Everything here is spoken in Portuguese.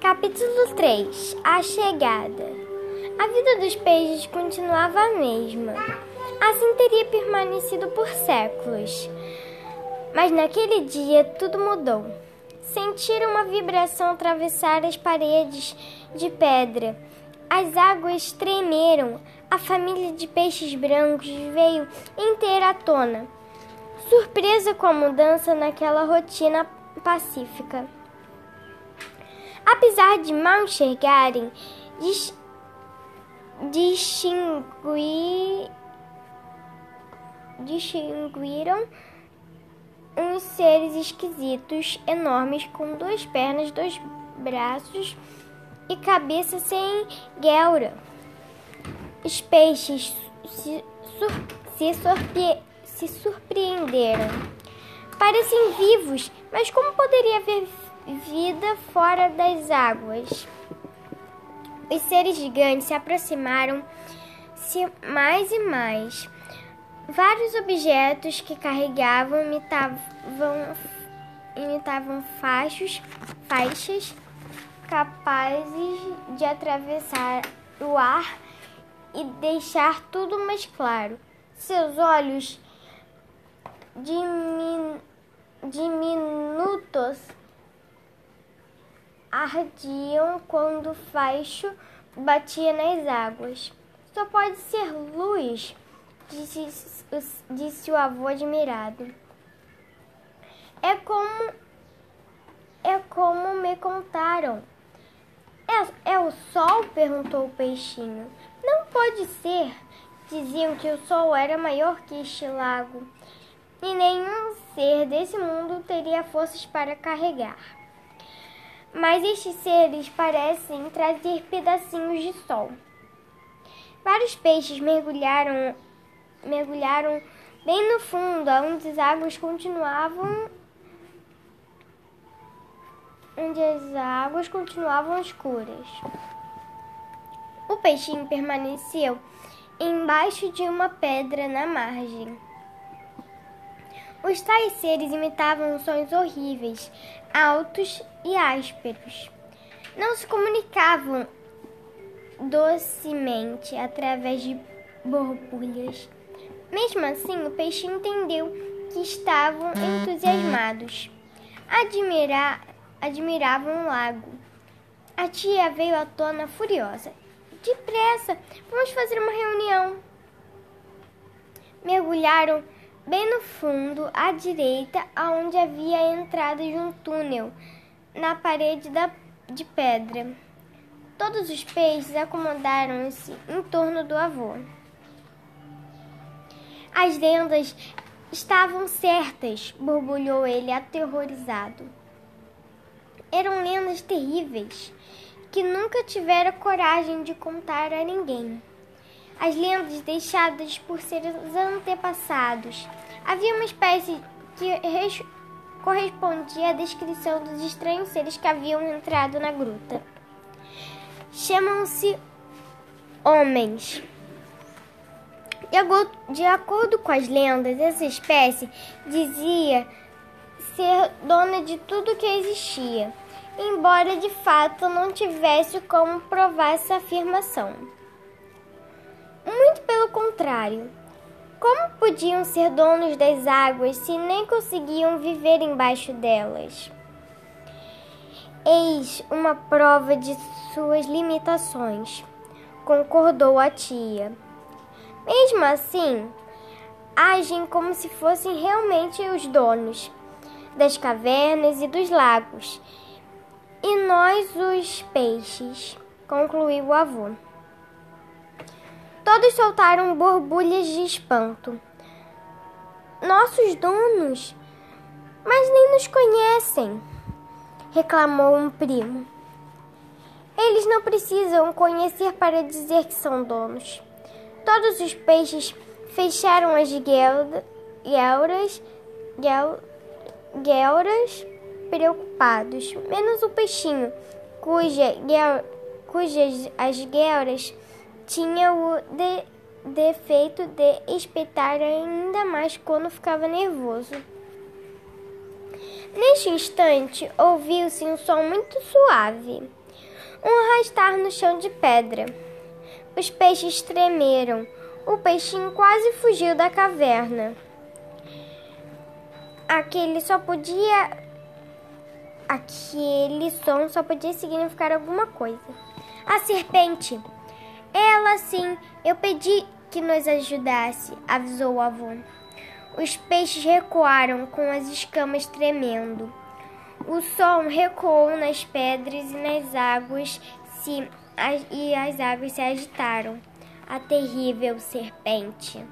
Capítulo 3 A chegada. A vida dos peixes continuava a mesma. Assim teria permanecido por séculos. Mas naquele dia tudo mudou. Sentiram uma vibração atravessar as paredes de pedra. As águas tremeram. A família de peixes brancos veio inteira à tona, surpresa com a mudança naquela rotina pacífica. Apesar de mal enxergarem, dis distingui distinguiram uns seres esquisitos, enormes, com duas pernas, dois braços e cabeça sem guelra. Os peixes se, sur se, surpre se surpreenderam. Parecem vivos, mas como poderia haver vida fora das águas. Os seres gigantes se aproximaram-se mais e mais. Vários objetos que carregavam imitavam, imitavam faixos, faixas capazes de atravessar o ar e deixar tudo mais claro. Seus olhos dimin, diminutos ardiam quando o faixo batia nas águas. Só pode ser luz, disse, disse o avô admirado. É como é como me contaram. É, é o sol? perguntou o peixinho. Não pode ser. Diziam que o sol era maior que este lago e nenhum ser desse mundo teria forças para carregar mas estes seres parecem trazer pedacinhos de sol. Vários peixes mergulharam, mergulharam bem no fundo, onde as águas continuavam onde as águas continuavam escuras. O peixinho permaneceu embaixo de uma pedra na margem. Os tais seres imitavam sons horríveis, altos e ásperos. Não se comunicavam docemente através de borbulhas. Mesmo assim, o peixe entendeu que estavam entusiasmados. Admira admiravam o lago. A tia veio à tona furiosa. Depressa, vamos fazer uma reunião. Mergulharam bem no fundo, à direita, aonde havia a entrada de um túnel na parede da, de pedra. Todos os peixes acomodaram-se em torno do avô. As lendas estavam certas, borbulhou ele aterrorizado. Eram lendas terríveis que nunca tivera coragem de contar a ninguém as lendas deixadas por seus antepassados. Havia uma espécie que correspondia à descrição dos estranhos seres que haviam entrado na gruta. Chamam-se homens. De acordo com as lendas, essa espécie dizia ser dona de tudo que existia, embora de fato não tivesse como provar essa afirmação. Pelo contrário. Como podiam ser donos das águas se nem conseguiam viver embaixo delas? Eis uma prova de suas limitações, concordou a tia. Mesmo assim, agem como se fossem realmente os donos das cavernas e dos lagos, e nós os peixes, concluiu o avô. Todos soltaram borbulhas de espanto. Nossos donos? Mas nem nos conhecem, reclamou um primo. Eles não precisam conhecer para dizer que são donos. Todos os peixes fecharam as guelras, guelras preocupados, menos o peixinho, cuja, cujas as guelras tinha o de defeito de espetar ainda mais quando ficava nervoso. Neste instante, ouviu-se um som muito suave. um arrastar no chão de pedra. Os peixes tremeram. O peixinho quase fugiu da caverna. Aquele só podia. Aquele som só podia significar alguma coisa. A serpente. Ela sim, eu pedi que nos ajudasse, avisou o avô. Os peixes recuaram com as escamas tremendo. O som recuou nas pedras e nas águas se, e as águas se agitaram. A terrível serpente.